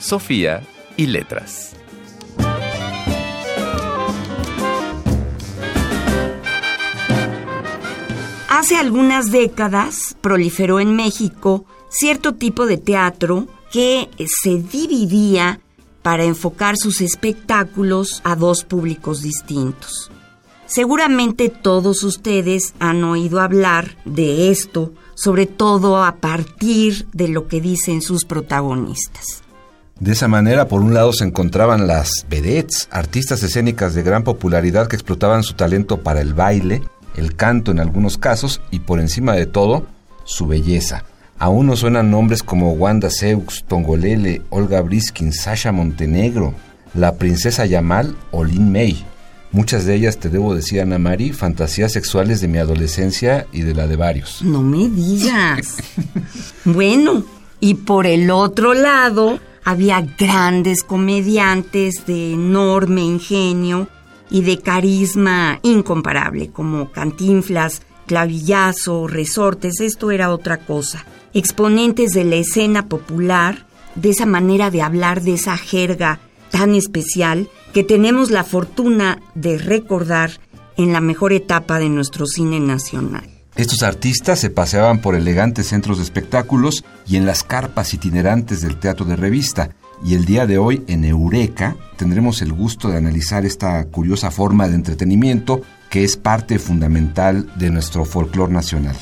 Sofía y letras. Hace algunas décadas proliferó en México cierto tipo de teatro que se dividía para enfocar sus espectáculos a dos públicos distintos. Seguramente todos ustedes han oído hablar de esto, sobre todo a partir de lo que dicen sus protagonistas. De esa manera, por un lado se encontraban las vedettes, artistas escénicas de gran popularidad que explotaban su talento para el baile, el canto en algunos casos y por encima de todo, su belleza. Aún nos suenan nombres como Wanda Seux, Tongolele, Olga Briskin, Sasha Montenegro, la princesa Yamal o Lin May. Muchas de ellas, te debo decir, Ana Mari, fantasías sexuales de mi adolescencia y de la de varios. No me digas. bueno, y por el otro lado, había grandes comediantes de enorme ingenio y de carisma incomparable, como Cantinflas, Clavillazo, Resortes, esto era otra cosa. Exponentes de la escena popular, de esa manera de hablar, de esa jerga tan especial que tenemos la fortuna de recordar en la mejor etapa de nuestro cine nacional. Estos artistas se paseaban por elegantes centros de espectáculos y en las carpas itinerantes del teatro de revista. Y el día de hoy en Eureka tendremos el gusto de analizar esta curiosa forma de entretenimiento que es parte fundamental de nuestro folclore nacional.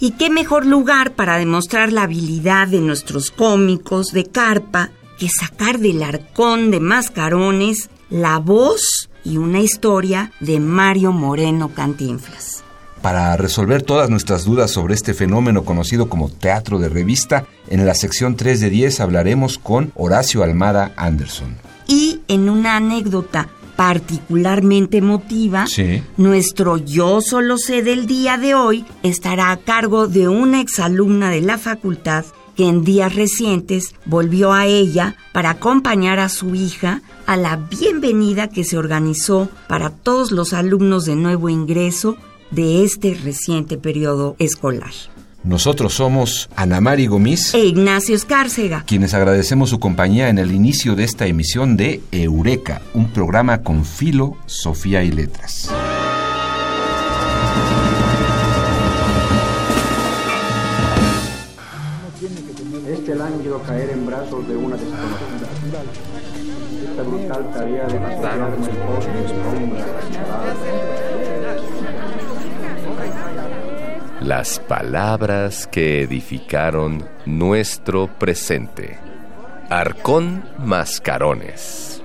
¿Y qué mejor lugar para demostrar la habilidad de nuestros cómicos de carpa que sacar del arcón de mascarones la voz y una historia de Mario Moreno Cantinflas? Para resolver todas nuestras dudas sobre este fenómeno conocido como teatro de revista, en la sección 3 de 10 hablaremos con Horacio Almada Anderson. Y en una anécdota particularmente emotiva, Sí. nuestro Yo solo sé del día de hoy estará a cargo de una exalumna de la facultad que en días recientes volvió a ella para acompañar a su hija a la bienvenida que se organizó para todos los alumnos de nuevo ingreso de este reciente periodo escolar. Nosotros somos Ana Mari Gomis, E Ignacio Escárcega. quienes agradecemos su compañía en el inicio de esta emisión de Eureka, un programa con filo, Sofía y letras. Este lánguido caer en brazos de una desconocida. Esta brutal tarea de matarme por sombra. Las palabras que edificaron nuestro presente. Arcón Mascarones.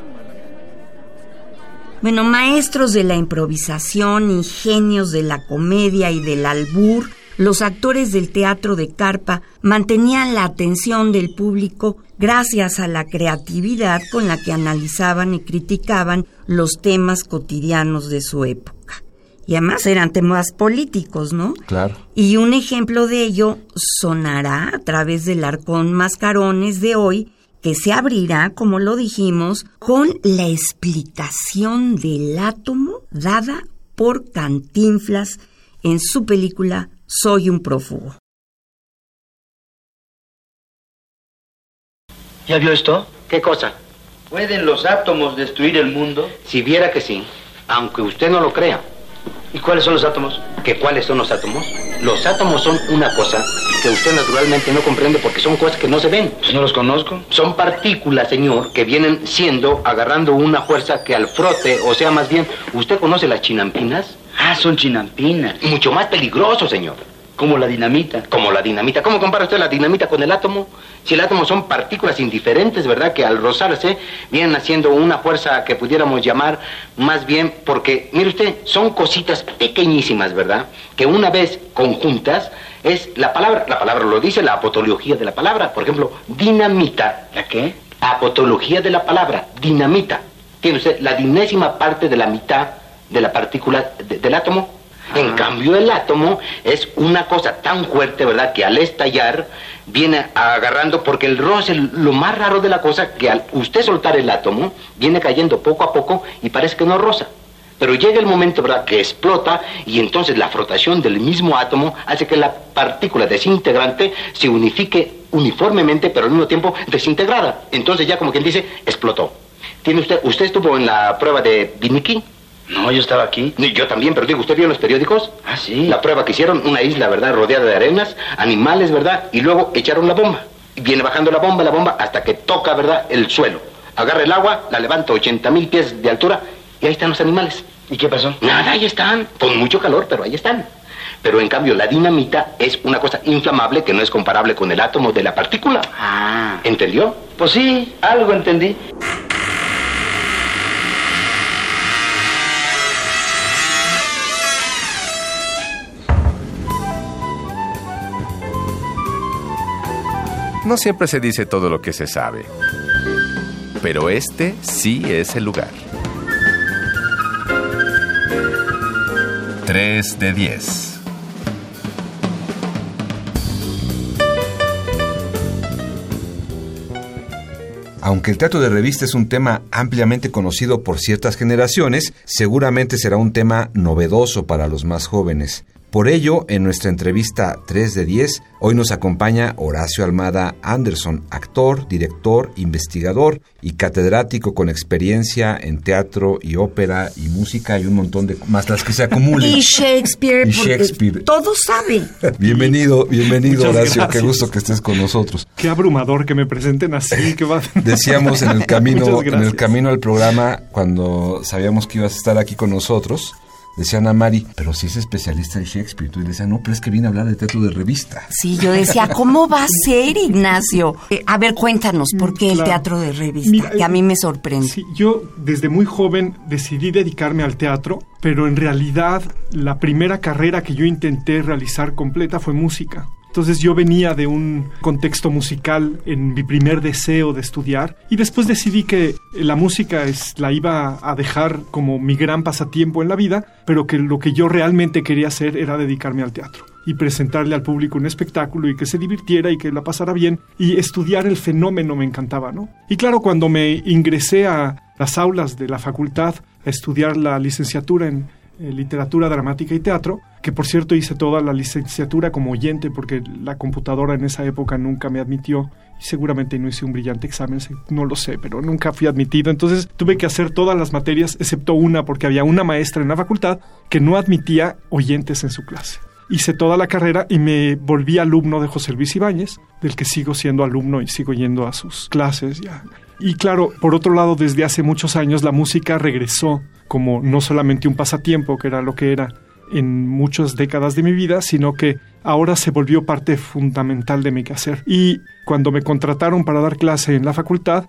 Bueno, maestros de la improvisación y genios de la comedia y del albur, los actores del teatro de carpa mantenían la atención del público gracias a la creatividad con la que analizaban y criticaban los temas cotidianos de su época. Y además eran temas políticos, ¿no? Claro. Y un ejemplo de ello sonará a través del arcón mascarones de hoy, que se abrirá, como lo dijimos, con la explicación del átomo dada por Cantinflas en su película Soy un prófugo. ¿Ya vio esto? ¿Qué cosa? ¿Pueden los átomos destruir el mundo? Si viera que sí, aunque usted no lo crea. ¿Y cuáles son los átomos? ¿Que cuáles son los átomos? Los átomos son una cosa que usted naturalmente no comprende porque son cosas que no se ven. No los conozco. Son partículas, señor, que vienen siendo, agarrando una fuerza que al frote, o sea, más bien, ¿usted conoce las chinampinas? Ah, son chinampinas. Mucho más peligroso, señor. Como la dinamita. Como la dinamita. ¿Cómo compara usted la dinamita con el átomo? Si el átomo son partículas indiferentes, ¿verdad? Que al rozarse vienen haciendo una fuerza que pudiéramos llamar más bien, porque, mire usted, son cositas pequeñísimas, ¿verdad? Que una vez conjuntas es la palabra, la palabra lo dice, la apotología de la palabra. Por ejemplo, dinamita. ¿La qué? apotología de la palabra, dinamita. Tiene usted la dinésima parte de la mitad de la partícula de- del átomo. En cambio, el átomo es una cosa tan fuerte, ¿verdad?, que al estallar viene agarrando, porque el roce, lo más raro de la cosa, que al usted soltar el átomo, viene cayendo poco a poco y parece que no rosa. Pero llega el momento, que explota y entonces la frotación del mismo átomo hace que la partícula desintegrante se unifique uniformemente, pero al mismo tiempo desintegrada. Entonces ya como quien dice, explotó. ¿Tiene usted, usted estuvo en la prueba de Biniquín? No, yo estaba aquí. Yo también, pero digo, ¿usted vio en los periódicos? Ah, sí. La prueba que hicieron, una isla, ¿verdad? Rodeada de arenas, animales, ¿verdad? Y luego echaron la bomba. Y viene bajando la bomba, la bomba, hasta que toca, ¿verdad? El suelo. Agarra el agua, la levanta 80 mil pies de altura y ahí están los animales. ¿Y qué pasó? Nada, ahí están. Con mucho calor, pero ahí están. Pero en cambio, la dinamita es una cosa inflamable que no es comparable con el átomo de la partícula. Ah. ¿Entendió? Pues sí, algo entendí. No siempre se dice todo lo que se sabe, pero este sí es el lugar. 3 de 10. Aunque el teatro de revista es un tema ampliamente conocido por ciertas generaciones, seguramente será un tema novedoso para los más jóvenes. Por ello, en nuestra entrevista 3 de 10, hoy nos acompaña Horacio Almada Anderson, actor, director, investigador y catedrático con experiencia en teatro y ópera y música y un montón de más las que se acumulen. Y Shakespeare, Y porque Shakespeare. todo sabe. Bienvenido, bienvenido Muchas Horacio, qué gusto que estés con nosotros. Qué abrumador que me presenten así, que va. Decíamos en el camino, en el camino al programa, cuando sabíamos que ibas a estar aquí con nosotros, decían a Mari, pero si es especialista en Shakespeare. Tú le decías, no, pero es que viene a hablar de teatro de revista. Sí, yo decía, ¿cómo va a ser, Ignacio? Eh, a ver, cuéntanos, ¿por qué el teatro de revista? Mira, que a mí me sorprende. Sí, yo desde muy joven decidí dedicarme al teatro, pero en realidad la primera carrera que yo intenté realizar completa fue música. Entonces yo venía de un contexto musical en mi primer deseo de estudiar y después decidí que la música es, la iba a dejar como mi gran pasatiempo en la vida, pero que lo que yo realmente quería hacer era dedicarme al teatro y presentarle al público un espectáculo y que se divirtiera y que la pasara bien y estudiar el fenómeno me encantaba, ¿no? Y claro, cuando me ingresé a las aulas de la facultad a estudiar la licenciatura en eh, literatura dramática y teatro, que por cierto hice toda la licenciatura como oyente porque la computadora en esa época nunca me admitió y seguramente no hice un brillante examen, no lo sé, pero nunca fui admitido. Entonces tuve que hacer todas las materias excepto una porque había una maestra en la facultad que no admitía oyentes en su clase. Hice toda la carrera y me volví alumno de José Luis Ibáñez, del que sigo siendo alumno y sigo yendo a sus clases. Ya. Y claro, por otro lado, desde hace muchos años la música regresó como no solamente un pasatiempo, que era lo que era en muchas décadas de mi vida, sino que ahora se volvió parte fundamental de mi quehacer. Y cuando me contrataron para dar clase en la facultad,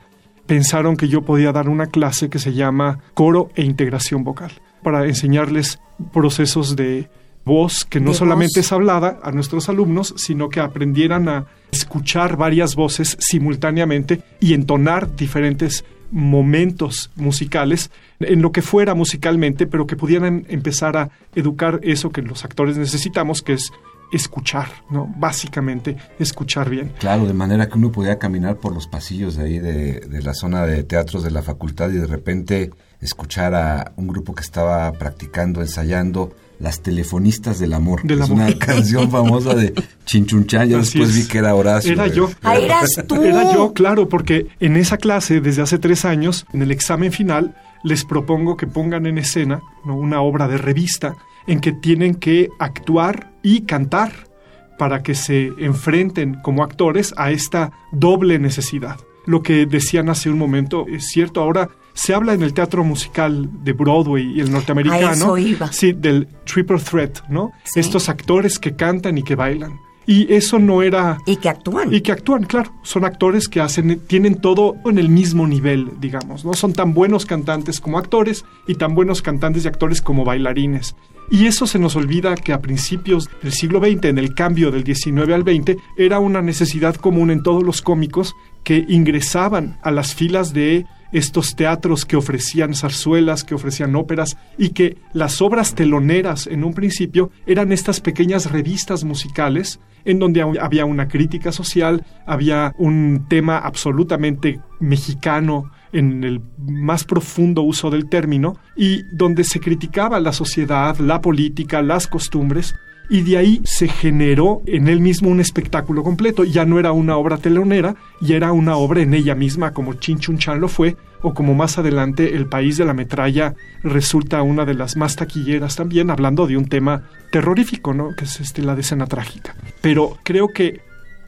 pensaron que yo podía dar una clase que se llama coro e integración vocal, para enseñarles procesos de voz que no solamente voz. es hablada a nuestros alumnos, sino que aprendieran a escuchar varias voces simultáneamente y entonar diferentes momentos musicales en lo que fuera musicalmente, pero que pudieran empezar a educar eso que los actores necesitamos, que es escuchar, ¿no? Básicamente, escuchar bien. Claro, de manera que uno podía caminar por los pasillos de ahí de, de la zona de teatros de la facultad y de repente escuchar a un grupo que estaba practicando, ensayando Las telefonistas del amor. Del es amor. una canción famosa de Chinchunchán. Ya Así después es. vi que era Horacio. Era eh. yo. Ah, eras tú. Era yo, claro, porque en esa clase, desde hace tres años, en el examen final, les propongo que pongan en escena ¿no? una obra de revista en que tienen que actuar y cantar para que se enfrenten como actores a esta doble necesidad. Lo que decían hace un momento es cierto, ahora se habla en el teatro musical de Broadway y el norteamericano, A eso iba. sí, del triple threat, ¿no? Sí. Estos actores que cantan y que bailan. Y eso no era... Y que actúan. Y que actúan, claro. Son actores que hacen, tienen todo en el mismo nivel, digamos. No son tan buenos cantantes como actores y tan buenos cantantes y actores como bailarines. Y eso se nos olvida que a principios del siglo XX, en el cambio del XIX al XX, era una necesidad común en todos los cómicos que ingresaban a las filas de estos teatros que ofrecían zarzuelas, que ofrecían óperas y que las obras teloneras en un principio eran estas pequeñas revistas musicales en donde había una crítica social, había un tema absolutamente mexicano en el más profundo uso del término y donde se criticaba la sociedad, la política, las costumbres y de ahí se generó en él mismo un espectáculo completo. Ya no era una obra telonera, y era una obra en ella misma, como Chin Chun Chan lo fue, o como más adelante El País de la Metralla resulta una de las más taquilleras también, hablando de un tema terrorífico, ¿no? Que es este, la decena trágica. Pero creo que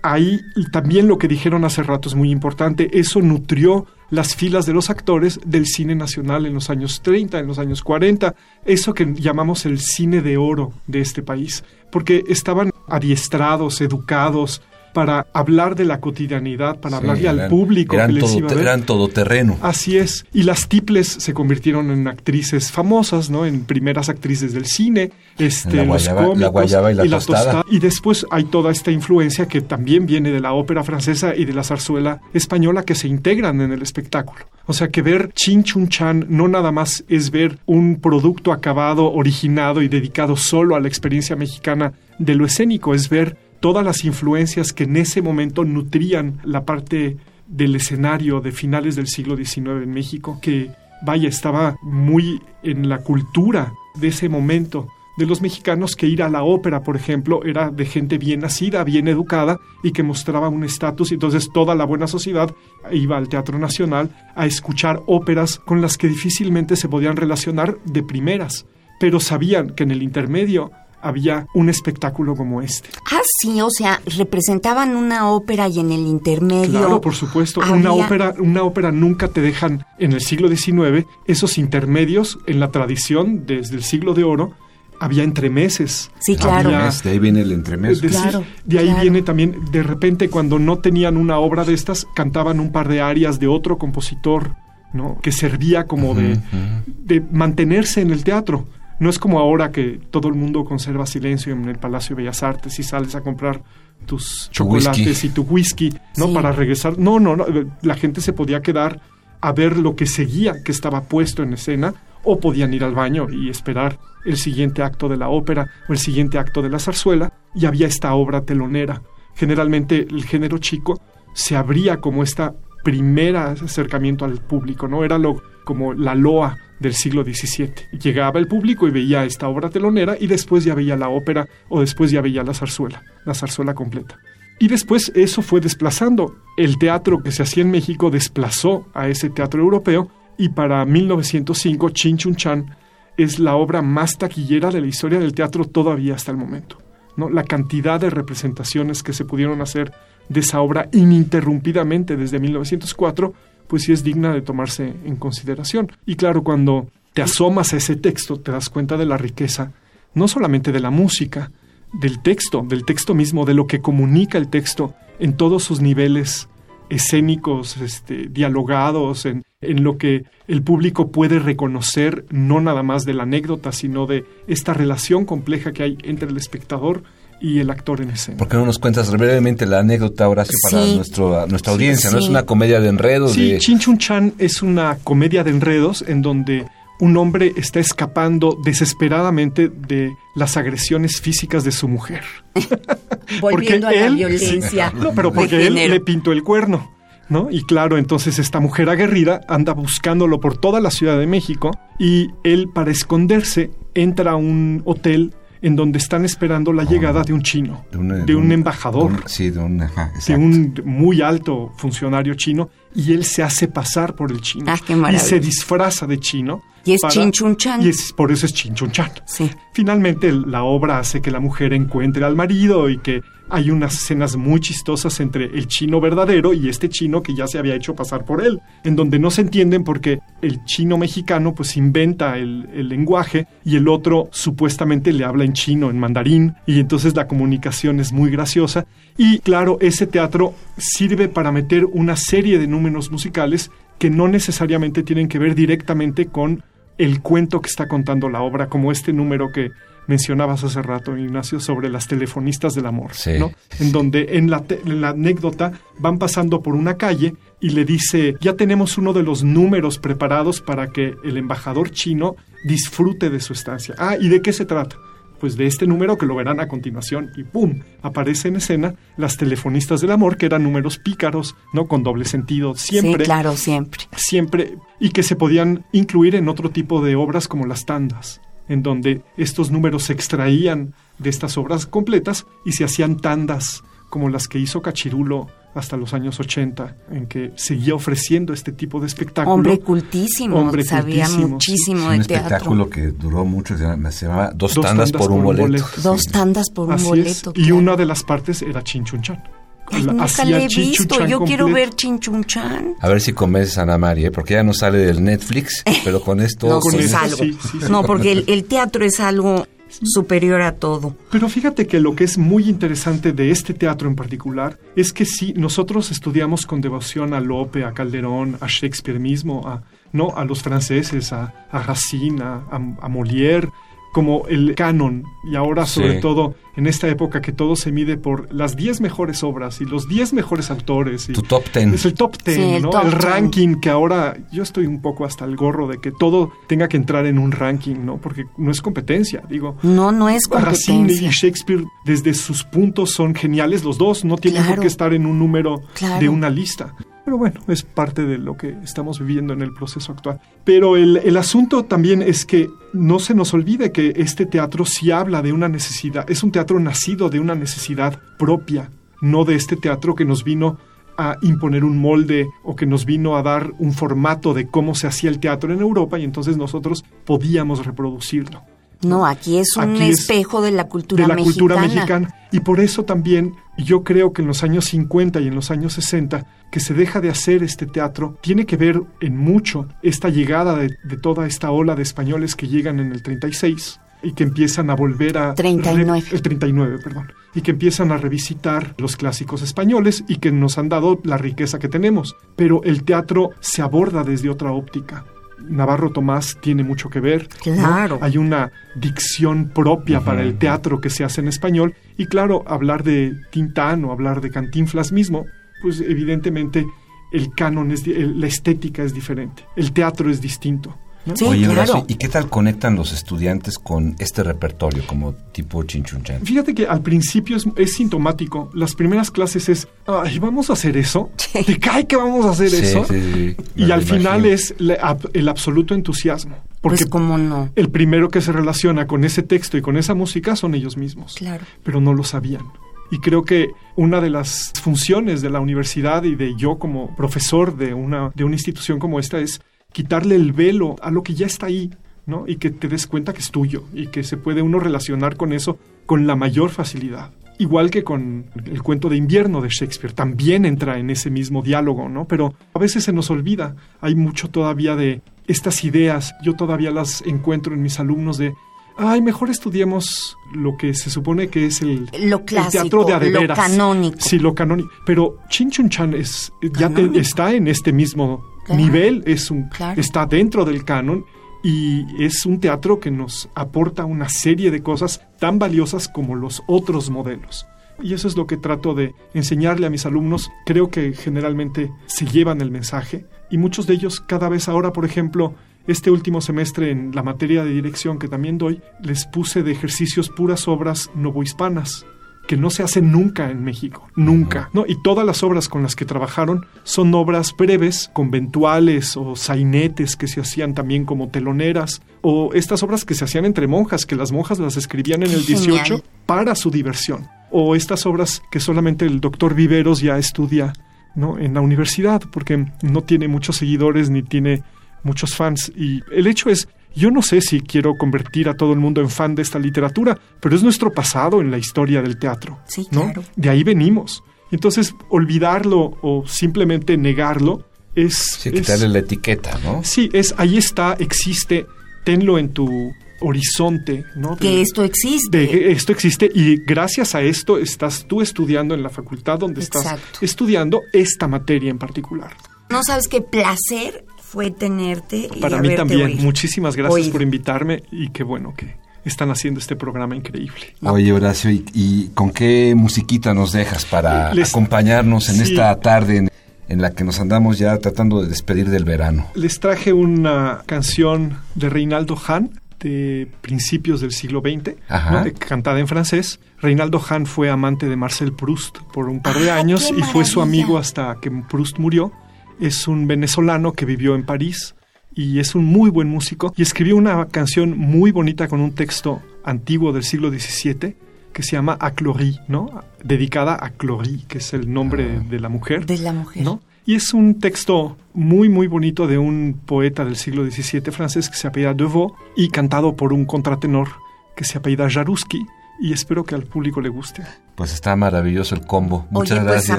ahí también lo que dijeron hace rato es muy importante, eso nutrió las filas de los actores del cine nacional en los años 30, en los años 40, eso que llamamos el cine de oro de este país, porque estaban adiestrados, educados, para hablar de la cotidianidad, para hablarle al público eran que les todo, iba a ver. Eran todoterreno. Así es. Y las tiples se convirtieron en actrices famosas, ¿no? En primeras actrices del cine, este, La los guayaba- la cómicos guayaba y la tostada. Y después hay toda esta influencia que también viene de la ópera francesa y de la zarzuela española que se integran en el espectáculo. O sea que ver Chin Chun Chan no nada más es ver un producto acabado, originado y dedicado solo a la experiencia mexicana de lo escénico, es ver todas las influencias que en ese momento nutrían la parte del escenario de finales del siglo XIX en México, que vaya, estaba muy en la cultura de ese momento de los mexicanos que ir a la ópera, por ejemplo, era de gente bien nacida, bien educada y que mostraba un estatus. Entonces toda la buena sociedad iba al Teatro Nacional a escuchar óperas con las que difícilmente se podían relacionar de primeras, pero sabían que en el intermedio había un espectáculo como este. Ah, sí, o sea, representaban una ópera y en el intermedio. Claro, por supuesto. había- Una ópera, una ópera nunca te dejan en el siglo XIX esos intermedios en la tradición desde el siglo de oro. Había entremeses. Sí, claro. Había- Es- de ahí viene el entremés. es decir, Claro, de ahí claro. viene también, de repente, cuando no tenían una obra de estas, cantaban un par de arias de otro compositor, ¿no? Que servía como de, de mantenerse en el teatro. No es como ahora que todo el mundo conserva silencio en el Palacio de Bellas Artes y sales a comprar tus Tu chocolates whisky. y tu whisky, ¿no? Sí. Para regresar. No, no, no. La gente se podía quedar a ver lo que seguía, que estaba puesto en escena, o podían ir al baño y esperar el siguiente acto de la ópera o el siguiente acto de la zarzuela, y había esta obra telonera. Generalmente el género chico se abría como esta primera acercamiento al público, ¿no? Era lo como la loa del siglo XVII. Llegaba el público y veía esta obra telonera y después ya veía la ópera o después ya veía la zarzuela, la zarzuela completa. Y después eso fue desplazando. El teatro que se hacía en México desplazó a ese teatro europeo y para 1905 Chin Chun Chan es la obra más taquillera de la historia del teatro todavía hasta el momento. ¿no? La cantidad de representaciones que se pudieron hacer de esa obra ininterrumpidamente desde 1904, pues sí es digna de tomarse en consideración. Y claro, cuando te asomas a ese texto, te das cuenta de la riqueza, no solamente de la música, del texto, del texto mismo, de lo que comunica el texto en todos sus niveles escénicos, este, dialogados, en, en lo que el público puede reconocer, no nada más de la anécdota, sino de esta relación compleja que hay entre el espectador y el actor en escena. ¿Por qué no nos cuentas brevemente la anécdota, Horacio, para Sí. nuestro, nuestra Sí, audiencia? ¿No sí. es una comedia de enredos? Sí, de... Chin Chun Chan es una comedia de enredos en donde un hombre está escapando desesperadamente de las agresiones físicas de su mujer. Volviendo a la violencia. No, pero porque él le pintó el cuerno, ¿no? Y claro, entonces esta mujer aguerrida anda buscándolo por toda la Ciudad de México y él para esconderse entra a un hotel en donde están esperando la llegada de un chino, de un, embajador, de un- sí, de un, ajá, de exacto. un muy alto funcionario chino y él se hace pasar por el chino. Ah, y se disfraza de chino. Y es Chin Chun Chan. Y es, por eso es Chin Chun Chan. Sí. Finalmente la obra hace que la mujer encuentre al marido y que hay unas escenas muy chistosas entre el chino verdadero y este chino que ya se había hecho pasar por él, en donde no se entienden porque el chino mexicano pues inventa el, el lenguaje y el otro supuestamente le habla en chino, en mandarín, y entonces la comunicación es muy graciosa. Y claro, ese teatro sirve para meter una serie de números musicales que no necesariamente tienen que ver directamente con el cuento que está contando la obra, como este número que mencionabas hace rato, Ignacio, sobre las telefonistas del amor, Sí. ¿no? En donde en la, te- en la anécdota van pasando por una calle y le dice, ya tenemos uno de los números preparados para que el embajador chino disfrute de su estancia. Ah, ¿y de qué se trata? Pues de este número que lo verán a continuación y ¡pum! aparece en escena las telefonistas del amor, que eran números pícaros, ¿no? Con doble sentido, siempre Sí, claro, siempre. siempre y que se podían incluir en otro tipo de obras como las tandas, en donde estos números se extraían de estas obras completas y se hacían tandas como las que hizo Cachirulo hasta los años 80, en que seguía ofreciendo este tipo de espectáculo. Hombre cultísimo, Hombre sabía cultísimo, muchísimo un de teatro. espectáculo que duró mucho, se llama, se llamaba Dos, Dos tandas, por un boleto. Dos tandas por un Así es. boleto. Y claro. una de las partes era Chinchunchan. Ay, nunca le he visto. Yo quiero ver Chinchunchan. A ver si convences a Ana María, ¿eh? porque ya no sale del Netflix, pero con esto... No, con sí es algo. sí, sí, sí. No, porque el, el teatro es algo superior a todo. Pero fíjate que lo que es muy interesante de este teatro en particular es que sí, nosotros estudiamos con devoción a Lope, a Calderón, a Shakespeare mismo, a, ¿no? a los franceses, a, Racine, a Molière, como el canon, y ahora Sí. sobre todo en esta época que todo se mide por las 10 mejores obras y los 10 mejores autores. Y Tu top ten. Es el top 10, Sí, el ¿no? top el 10. ranking que ahora yo estoy un poco hasta el gorro de que todo tenga que entrar en un ranking, ¿no? Porque no es competencia, digo. No, no es Racine y competencia. Shakespeare, desde sus puntos, son geniales los dos. No tienen Claro. por qué estar en un número Claro. de una lista. Pero bueno, es parte de lo que estamos viviendo en el proceso actual. Pero el, el asunto también es que no se nos olvide que este teatro sí habla de una necesidad. Es un teatro nacido de una necesidad propia, no de este teatro que nos vino a imponer un molde o que nos vino a dar un formato de cómo se hacía el teatro en Europa y entonces nosotros podíamos reproducirlo No, aquí es un Aquí es espejo de la cultura de la mexicana. cultura mexicana. Y por eso también yo creo que en los años 50 y en los años 60 que se deja de hacer este teatro tiene que ver en mucho esta llegada de, de toda esta ola de españoles que llegan en el 36 y que empiezan a volver a... 39. re- el 39, perdón. Y que empiezan a revisitar los clásicos españoles y que nos han dado la riqueza que tenemos. Pero el teatro se aborda desde otra óptica. Navarro Tomás tiene mucho que ver. ¿no? Claro. Hay una dicción propia para el teatro que se hace en español. Y claro, hablar de Tintán o hablar de Cantinflas mismo, pues evidentemente el canon, es, el- la estética es diferente. El teatro es distinto. ¿No? Sí, Oye, claro. Horacio, ¿y qué tal conectan los estudiantes con este repertorio como tipo Chinchunchan? Fíjate que al principio es, es sintomático. Las primeras clases es, ay, vamos a hacer eso. ¿Te cae que vamos a hacer Sí, eso? sí, sí, me Y al final es le- ab- el absoluto entusiasmo. Porque Pues cómo no. el primero que se relaciona con ese texto y con esa música son ellos mismos. Claro. Pero no lo sabían. Y creo que una de las funciones de la universidad y de yo como profesor de una, de una institución como esta es quitarle el velo a lo que ya está ahí, ¿no? Y que te des cuenta que es tuyo y que se puede uno relacionar con eso con la mayor facilidad. Igual que con el cuento de invierno de Shakespeare, también entra en ese mismo diálogo, ¿no? Pero a veces se nos olvida, hay mucho todavía de estas ideas, yo todavía las encuentro en mis alumnos de, ay, mejor estudiemos lo que se supone que es el, Lo el teatro de lo adeveras. canónico. Sí, lo canónico. Pero Chin Chun Chan es, ya te- está en este mismo Claro. nivel, es un, Claro. está dentro del canon y es un teatro que nos aporta una serie de cosas tan valiosas como los otros modelos. Y eso es lo que trato de enseñarle a mis alumnos. Creo que generalmente se llevan el mensaje y muchos de ellos cada vez ahora, por ejemplo, este último semestre en la materia de dirección que también doy, les puse de ejercicios puras obras novohispanas que no se hacen nunca en México, nunca. ¿no? Y todas las obras con las que trabajaron son obras breves, conventuales o sainetes que se hacían también como teloneras, o estas obras que se hacían entre monjas, que las monjas las escribían en el 18 genial. para su diversión, o estas obras que solamente el doctor Viveros ya estudia ¿no? en la universidad, porque no tiene muchos seguidores ni tiene muchos fans. Y el hecho es, yo no sé si quiero convertir a todo el mundo en fan de esta literatura, pero es nuestro pasado en la historia del teatro. Sí, ¿no? claro. De ahí venimos. Entonces, olvidarlo o simplemente negarlo es... Sí, es- quitarle la etiqueta, ¿no? Sí, es ahí está, existe, tenlo en tu horizonte, ¿no? Que esto existe. de que esto existe y gracias a esto estás tú estudiando en la facultad donde estás estudiando esta materia en particular. No sabes qué placer fue tenerte y Para mí también. oído. Muchísimas gracias Oído. por invitarme y qué bueno que están haciendo este programa increíble. Oye, Horacio, ¿y, y con qué musiquita nos dejas para Les- acompañarnos en Sí. esta tarde en, en la que nos andamos ya tratando de despedir del verano? Les traje una canción de Reinaldo Hahn de principios del siglo XX, Ajá. ¿no? De- cantada en francés. Reinaldo Hahn fue amante de Marcel Proust por un par de ¡Ah, años y fue su amigo hasta que Proust murió. Es un venezolano que vivió en París y es un muy buen músico y escribió una canción muy bonita con un texto antiguo del siglo XVII que se llama A Clory, ¿no? Dedicada a Clory, que es el nombre de la mujer. De la mujer. ¿no? Y es un texto muy, muy bonito de un poeta del siglo XVII francés que se apellida Devaux y cantado por un contratenor que se apellida Jaruski. Y espero que al público le guste. Pues está maravilloso el combo. Muchas Oye, pues gracias.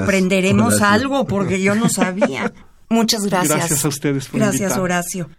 aprenderemos algo porque yo no sabía. Muchas gracias. Gracias a ustedes por Gracias, invitarme. Horacio.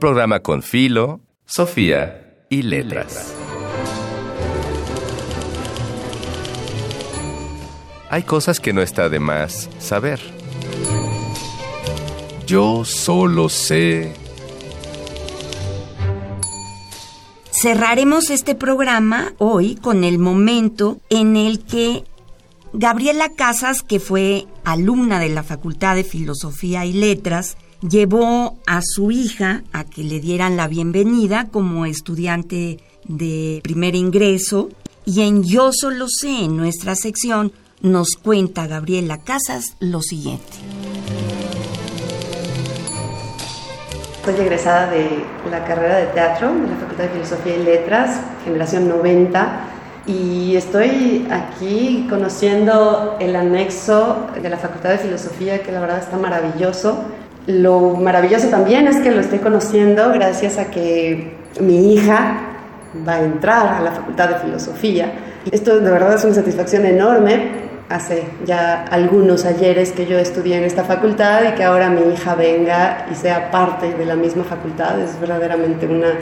Programa con Filo, Sofía y Letras. Hay cosas que no está de más saber. Yo solo sé. Cerraremos este programa hoy con el momento en el que Gabriela Casas, que fue alumna de la Facultad de Filosofía y Letras, llevó a su hija a que le dieran la bienvenida como estudiante de primer ingreso y en Yo solo sé, en nuestra sección, nos cuenta Gabriela Casas lo siguiente. Soy egresada de la carrera de teatro de la Facultad de Filosofía y Letras, generación 90, y estoy aquí conociendo el anexo de la Facultad de Filosofía, que la verdad está maravilloso. Lo maravilloso también es que lo estoy conociendo gracias a que mi hija va a entrar a la Facultad de Filosofía. Esto de verdad es una satisfacción enorme. Hace ya algunos ayeres que yo estudié en esta facultad y que ahora mi hija venga y sea parte de la misma facultad es verdaderamente una,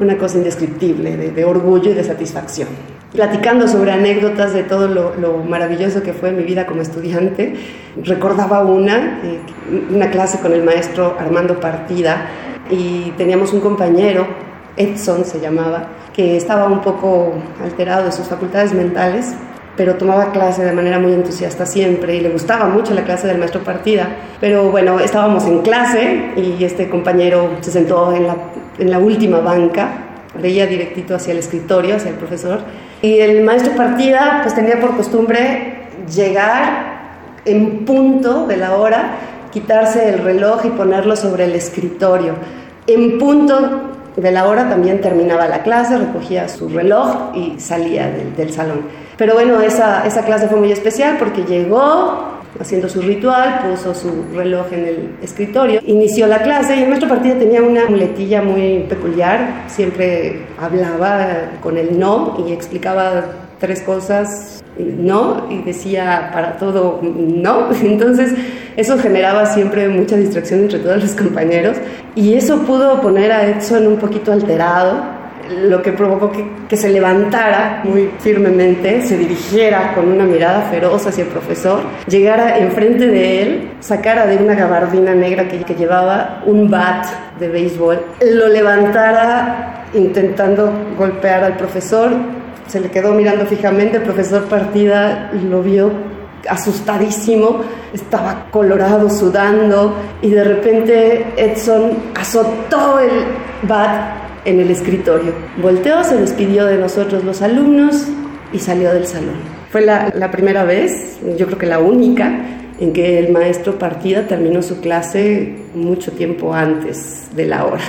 una cosa indescriptible de, orgullo y de satisfacción. Platicando sobre anécdotas de todo lo, lo, maravilloso que fue mi vida como estudiante, recordaba una, eh, una clase con el maestro Armando Partida y teníamos un compañero, Edson se llamaba, que estaba un poco alterado de sus facultades mentales, pero tomaba clase de manera muy entusiasta siempre y le gustaba mucho la clase del maestro Partida. Pero bueno, estábamos en clase y este compañero se sentó en la, en la última banca veía directito hacia el escritorio, hacia el profesor. Y el maestro partida pues tenía por costumbre llegar en punto de la hora, quitarse el reloj y ponerlo sobre el escritorio. En punto de la hora también terminaba la clase, recogía su reloj y salía del, del salón. Pero bueno, esa, esa clase fue muy especial porque llegó, haciendo su ritual, puso su reloj en el escritorio, inició la clase y el maestro tenía una muletilla muy peculiar, siempre hablaba con el no y explicaba tres cosas no y decía para todo no, entonces eso generaba siempre mucha distracción entre todos los compañeros y eso pudo poner a Edson un poquito alterado lo que provocó que, se levantara muy firmemente, se dirigiera con una mirada feroz hacia el profesor, llegara enfrente de él, sacara de una gabardina negra que, que llevaba un bat de béisbol, lo levantara intentando golpear al profesor, se le quedó mirando fijamente, el profesor Partida lo vio asustadísimo, estaba colorado, sudando, y de repente Edson azotó el bat en el escritorio. Volteó, se despidió de nosotros los alumnos y salió del salón. Fue la, primera vez, yo creo que la única, en que el maestro Partida terminó su clase mucho tiempo antes de la hora.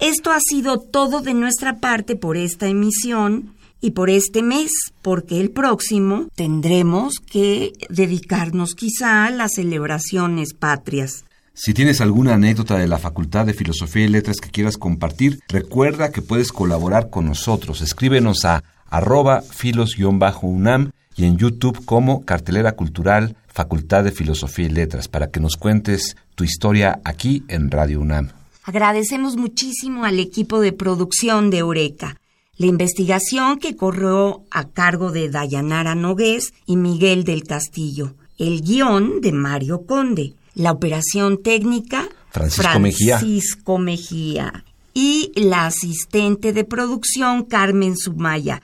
Esto ha sido todo de nuestra parte por esta emisión y por este mes, porque el próximo tendremos que dedicarnos quizá a las celebraciones patrias. Si tienes alguna anécdota de la Facultad de Filosofía y Letras que quieras compartir, recuerda que puedes colaborar con nosotros. Escríbenos a arroba filos-unam y en YouTube como Cartelera Cultural Facultad de Filosofía y Letras para que nos cuentes tu historia aquí en Radio UNAM. Agradecemos muchísimo al equipo de producción de Eureka. La investigación que corrió a cargo de Dayanara Nogués y Miguel del Castillo. El guion de Mario Conde la operación técnica Francisco, Francisco Mejía. Mejía. y la asistente de producción Carmen Sumaya.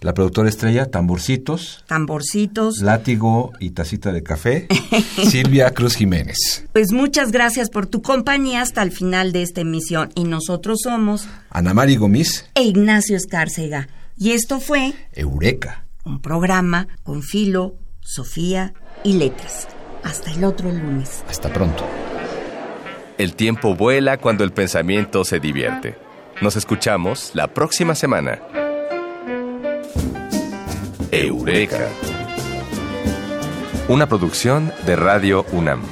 La productora estrella, Tamborcitos. Tamborcitos. Látigo y tacita de café. Silvia Cruz Jiménez. Pues muchas gracias por tu compañía hasta el final de esta emisión. Y nosotros somos Ana Mari Gomis e Ignacio Escárcega. Y esto fue Eureka. Un programa con filo, Sofía y letras. Hasta el otro lunes. Hasta pronto. El tiempo vuela cuando el pensamiento se divierte. Nos escuchamos la próxima semana. Eureka. Una producción de Radio UNAM.